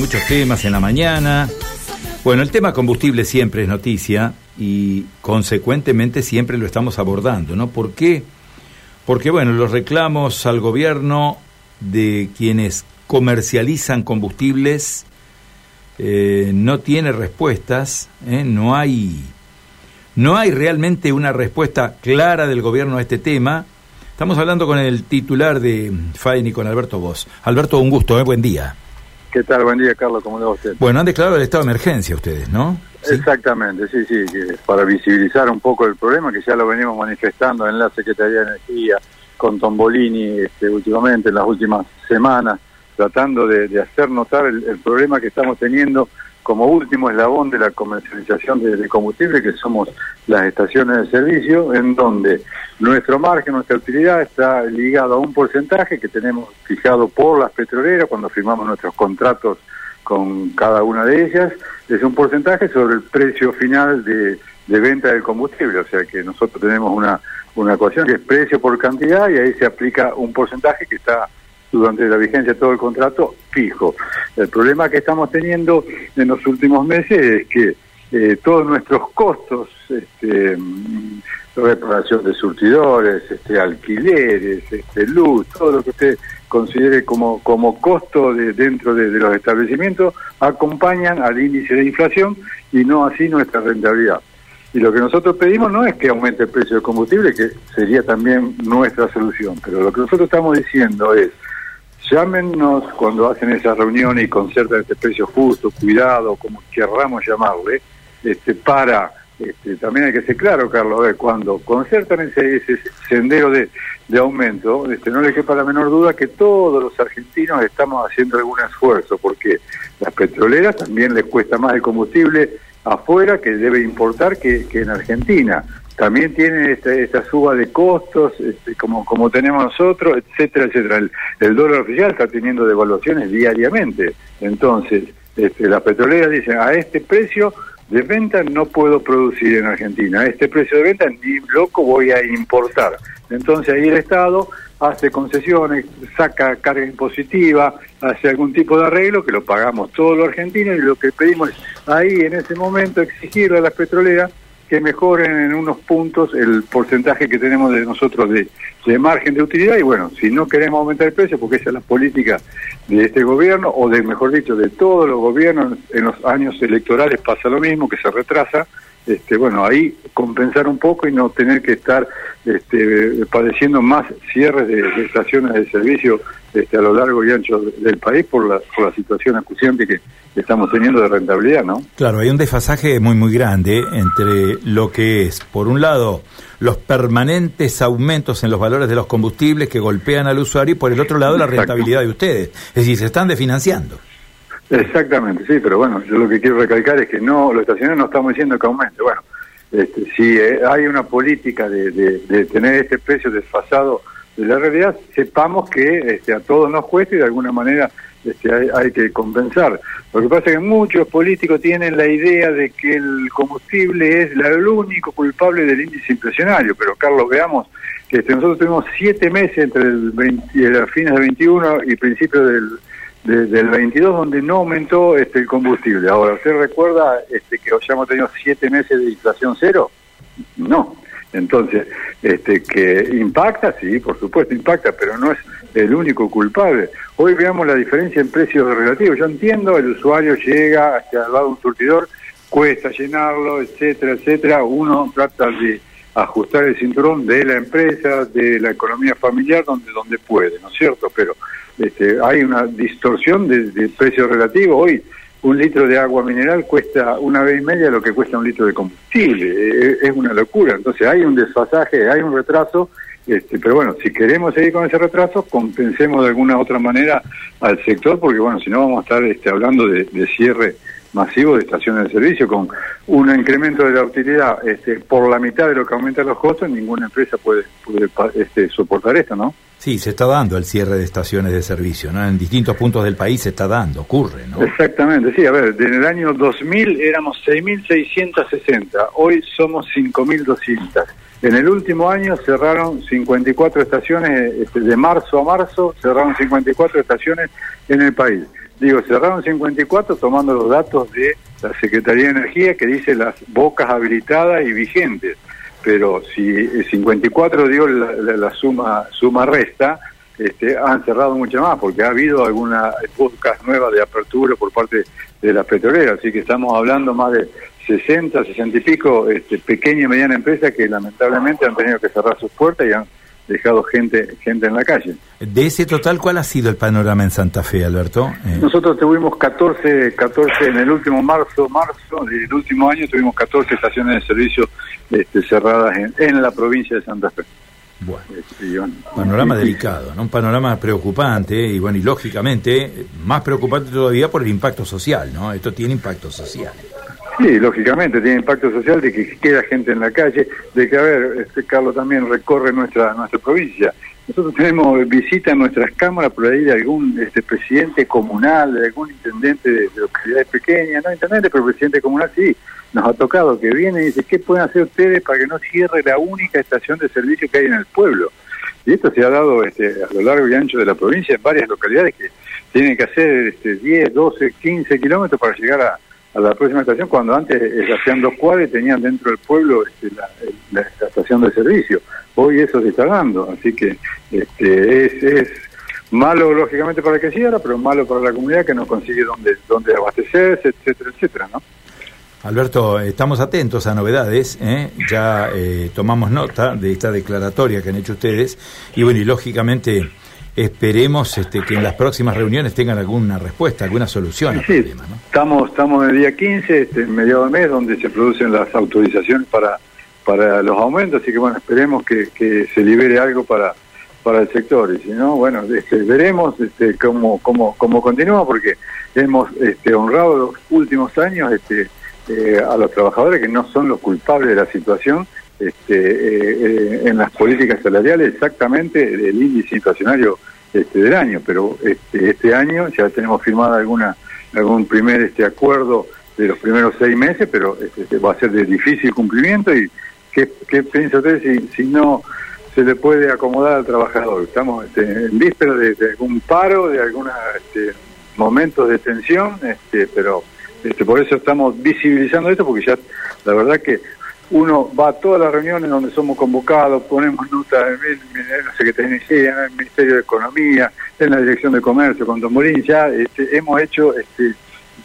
muchos temas en la mañana. Bueno, el tema combustible siempre es noticia y consecuentemente siempre lo estamos abordando, ¿no? ¿Por qué? Porque, bueno, los reclamos al gobierno de quienes comercializan combustibles eh, no tiene respuestas, ¿eh? no hay no hay realmente una respuesta clara del gobierno a este tema. Estamos hablando con el titular de FAINI, con Alberto Vos. Alberto, un gusto, ¿eh? buen día. ¿Qué tal? Buen día, Carlos. ¿Cómo le va usted? Bueno, han declarado el estado de emergencia ustedes, ¿no? Exactamente, sí, sí, para visibilizar un poco el problema que ya lo venimos manifestando en la Secretaría de Energía con Tombolini este, últimamente, en las últimas semanas, tratando de, hacer notar el, problema que estamos teniendo como último eslabón de la comercialización de, combustible, que somos las estaciones de servicio, en donde nuestro margen, nuestra utilidad está ligado a un porcentaje que tenemos fijado por las petroleras cuando firmamos nuestros contratos con cada una de ellas, es un porcentaje sobre el precio final de, venta del combustible, o sea que nosotros tenemos una, una ecuación que es precio por cantidad y ahí se aplica un porcentaje que está durante la vigencia de todo el contrato fijo. El problema que estamos teniendo en los últimos meses es que eh, todos nuestros costos, este, mm, reparación de surtidores, este, alquileres, este, luz, todo lo que usted considere como, como costo de, dentro de, los establecimientos, acompañan al índice de inflación y no así nuestra rentabilidad. Y lo que nosotros pedimos no es que aumente el precio del combustible, que sería también nuestra solución, pero lo que nosotros estamos diciendo es Llámenos cuando hacen esa reunión y concertan este precio justo, cuidado, como querramos llamarle, este, para, este, también hay que ser claro, Carlos, cuando concertan ese, sendero de, aumento, este, no le quepa la menor duda que todos los argentinos estamos haciendo algún esfuerzo, porque las petroleras también les cuesta más el combustible afuera que debe importar que, que en Argentina también tiene esta, suba de costos, este, como, como tenemos nosotros, etcétera, etcétera. El, dólar oficial está teniendo devaluaciones diariamente. Entonces, este, las petroleras dicen, a este precio de venta no puedo producir en Argentina, a este precio de venta ni loco voy a importar. Entonces ahí el Estado hace concesiones, saca carga impositiva, hace algún tipo de arreglo que lo pagamos todos los argentinos y lo que pedimos es ahí en ese momento exigirle a las petroleras que mejoren en unos puntos el porcentaje que tenemos de nosotros de, margen de utilidad y bueno, si no queremos aumentar el precio, porque esa es la política de este gobierno, o de, mejor dicho, de todos los gobiernos, en los años electorales pasa lo mismo, que se retrasa, este, bueno, ahí compensar un poco y no tener que estar este, padeciendo más cierres de, estaciones de servicio este, a lo largo y ancho del país por la, por la situación acuciante que estamos teniendo de rentabilidad, ¿no? Claro, hay un desfasaje muy, muy grande entre lo que es, por un lado, los permanentes aumentos en los valores de los combustibles que golpean al usuario y por el otro lado la rentabilidad de ustedes. Es decir, se están desfinanciando. Exactamente, sí, pero bueno, yo lo que quiero recalcar es que no, los estacionarios no estamos diciendo que aumente. Bueno, este, si eh, hay una política de, de, tener este precio desfasado de la realidad, sepamos que este, a todos nos cuesta y de alguna manera este, hay, hay, que compensar. Lo que pasa es que muchos políticos tienen la idea de que el combustible es el único culpable del índice inflacionario, pero Carlos, veamos que este, nosotros tuvimos siete meses entre el 20, fines del 21 y principios del desde el 22 donde no aumentó este el combustible. Ahora, ¿usted recuerda este, que hemos tenido siete meses de inflación cero? No. Entonces, este, que impacta, sí, por supuesto impacta, pero no es el único culpable. Hoy veamos la diferencia en precios relativos. Yo entiendo, el usuario llega hacia el lado de un surtidor, cuesta llenarlo, etcétera, etcétera. Uno trata de ajustar el cinturón de la empresa, de la economía familiar, donde, donde puede, ¿no es cierto? Pero este, hay una distorsión de, precio relativo. Hoy un litro de agua mineral cuesta una vez y media lo que cuesta un litro de combustible. E, e, es, una locura. Entonces hay un desfasaje, hay un retraso. Este, pero bueno, si queremos seguir con ese retraso, compensemos de alguna otra manera al sector, porque bueno, si no vamos a estar este, hablando de, cierre masivo de estaciones de servicio con un incremento de la utilidad este, por la mitad de lo que aumenta los costos, ninguna empresa puede, puede este, soportar esto, ¿no? Sí, se está dando el cierre de estaciones de servicio, ¿no? En distintos puntos del país se está dando, ocurre, ¿no? Exactamente, sí, a ver, en el año 2000 éramos 6.660, hoy somos 5.200. En el último año cerraron 54 estaciones, este, de marzo a marzo cerraron 54 estaciones en el país. digo, cerraron 54 tomando los datos de la Secretaría de Energía que dice las bocas habilitadas y vigentes. Pero si 54 dio la, la, suma suma resta, este, han cerrado mucho más porque ha habido algunas bocas nuevas de apertura por parte de las petroleras. Así que estamos hablando más de 60, 60 y pico este, pequeña y mediana empresas que lamentablemente han tenido que cerrar sus puertas y han dejado gente gente en la calle. De ese total, ¿cuál ha sido el panorama en Santa Fe, Alberto? Eh, Nosotros tuvimos 14, 14 en el último marzo, marzo del último año tuvimos 14 estaciones de servicio este, cerradas en, en la provincia de Santa Fe. Bueno, este, panorama delicado, ¿no? un panorama preocupante y bueno, y lógicamente más preocupante todavía por el impacto social, ¿no? Esto tiene impacto social. Sí, lógicamente tiene impacto social de que queda gente en la calle, de que, a ver, este Carlos también recorre nuestra nuestra provincia. Nosotros tenemos visita en nuestras cámaras por ahí de algún este presidente comunal, de algún intendente de, localidades pequeñas, no intendente, pero presidente comunal sí, nos ha tocado que viene y dice, ¿qué pueden hacer ustedes para que no cierre la única estación de servicio que hay en el pueblo? Y esto se ha dado este, a lo largo y ancho de la provincia en varias localidades que tienen que hacer este, 10, 12, 15 kilómetros para llegar a a la próxima estación cuando antes hacían dos cuadras y tenían dentro del pueblo este, la, estación de servicio. Hoy eso se está dando, así que este, es, es malo lógicamente para que cierra, pero malo para la comunidad que no consigue dónde, dónde abastecerse, etcétera, etcétera, ¿no? Alberto, estamos atentos a novedades, ¿eh? ya eh, tomamos nota de esta declaratoria que han hecho ustedes y bueno, y lógicamente esperemos este, que en las próximas reuniones tengan alguna respuesta, alguna solución al problema. ¿no? Estamos, estamos en el día 15, este, en medio de mes, donde se producen las autorizaciones para, para los aumentos, así que bueno, esperemos que, que se libere algo para, para el sector, y si no, bueno, este, veremos este, cómo, cómo, cómo continúa, porque hemos este, honrado los últimos años este, eh, a los trabajadores que no son los culpables de la situación, este, eh, eh, en las políticas salariales exactamente el índice inflacionario este, del año, pero este, este año ya tenemos firmado alguna algún primer este acuerdo de los primeros seis meses, pero este, va a ser de difícil cumplimiento y ¿qué, qué piensa usted si, si no se le puede acomodar al trabajador? Estamos este, en víspera de, algún paro, de algunos este, momentos de tensión, este, pero este, por eso estamos visibilizando esto, porque ya la verdad que uno va a todas las reuniones donde somos convocados, ponemos nota en, la Secretaría de Energía, en el Ministerio de Economía, en la Dirección de Comercio, con Don Morín, ya este, hemos hecho este,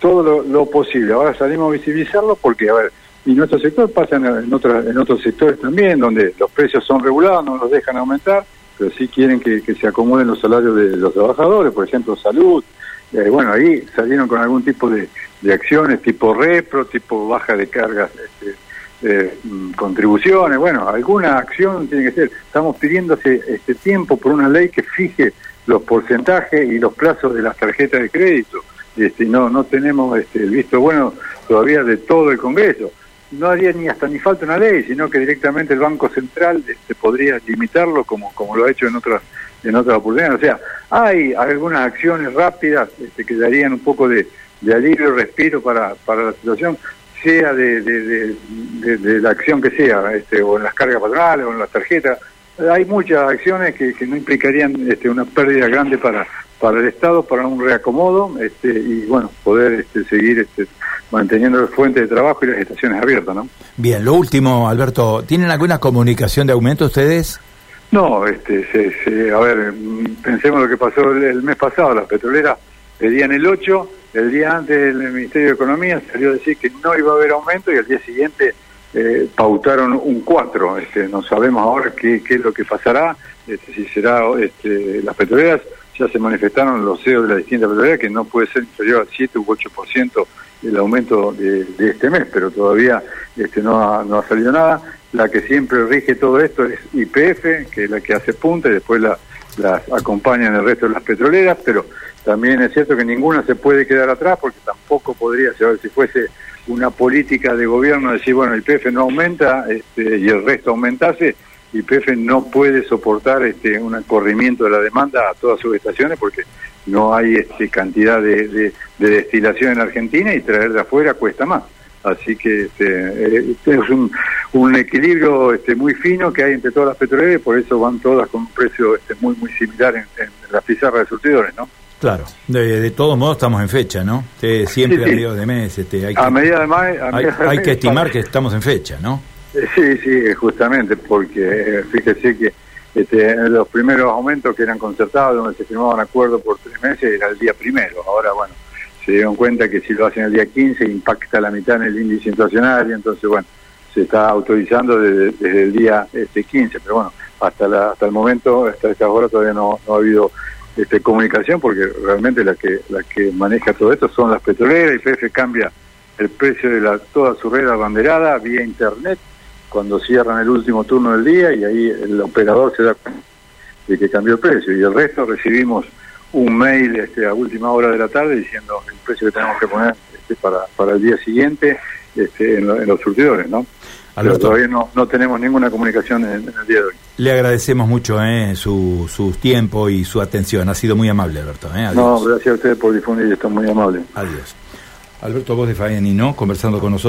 todo lo, posible. Ahora salimos a visibilizarlo porque, a ver, y nuestro sector pasa en, en, en otros sectores también, donde los precios son regulados, no los dejan aumentar, pero sí quieren que, se acomoden los salarios de los trabajadores, por ejemplo, salud. Eh, bueno, ahí salieron con algún tipo de, de acciones, tipo repro, tipo baja de cargas. Este, eh, contribuciones, bueno, alguna acción tiene que ser. Estamos pidiendo este tiempo por una ley que fije los porcentajes y los plazos de las tarjetas de crédito. Este, no, no tenemos este, el visto bueno todavía de todo el Congreso. No haría ni hasta ni falta una ley, sino que directamente el Banco Central este, podría limitarlo como, como lo ha hecho en otras en otras oportunidades. O sea, hay algunas acciones rápidas este, que darían un poco de, de alivio, respiro para, para la situación, sea de, de, la acción que sea, este, o en las cargas patronales o en las tarjetas. Hay muchas acciones que, no implicarían este, una pérdida grande para, para el Estado, para un reacomodo este, y bueno, poder este, seguir este, manteniendo las fuentes de trabajo y las estaciones abiertas. ¿no? Bien, lo último, Alberto, ¿tienen alguna comunicación de aumento ustedes? No, este, se, a ver, pensemos lo que pasó el, mes pasado, las petroleras pedían el 8 el día antes el Ministerio de Economía salió a decir que no iba a haber aumento y al día siguiente eh, pautaron un 4. Este, no sabemos ahora qué, qué es lo que pasará, este, si será este, las petroleras. Ya se manifestaron los CEOs de las distintas petroleras que no puede ser inferior al 7 u 8% el aumento de, este mes, pero todavía este, no, ha, no ha salido nada. La que siempre rige todo esto es IPF, que es la que hace punta y después la, las acompañan el resto de las petroleras, pero también es cierto que ninguna se puede quedar atrás porque tampoco podría ser, si fuese una política de gobierno decir, bueno, el PF no aumenta este, y el resto aumentase, y PF no puede soportar este, un corrimiento de la demanda a todas sus estaciones porque no hay este, cantidad de, destilación en Argentina y traer de afuera cuesta más. Así que este, este es un, equilibrio este, muy fino que hay entre todas las petroleras y por eso van todas con un precio este, muy muy similar en, en la pizarra de surtidores, ¿no? Claro, de, todos modos estamos en fecha, ¿no? siempre a mediados de mes. Este, hay que, a medida de mayo, hay, que estimar que estamos en fecha, ¿no? Eh, sí, sí, justamente, porque eh, fíjese que este, los primeros aumentos que eran concertados, donde se firmaban acuerdos por tres meses, era el día primero. Ahora, bueno, se dieron cuenta que si lo hacen el día 15 impacta la mitad en el índice inflacionario, entonces, bueno, se está autorizando desde, el día este 15, pero bueno, hasta la, hasta el momento, hasta esta hora todavía no, no ha habido este, comunicación porque realmente la que la que maneja todo esto son las petroleras y PF cambia el precio de la toda su red abanderada vía internet cuando cierran el último turno del día y ahí el operador se da cuenta de que cambió el precio y el resto recibimos un mail este, a última hora de la tarde diciendo el precio que tenemos que poner este, para, para el día siguiente este, en, los surtidores, ¿no? Pero todavía no, no tenemos ninguna comunicación en, el día de hoy. Le agradecemos mucho eh, su, su tiempo y su atención. Ha sido muy amable, Alberto. Eh. No, gracias a ustedes por difundir, está muy amable. Adiós. Alberto Voz de Faenino, conversando con nosotros.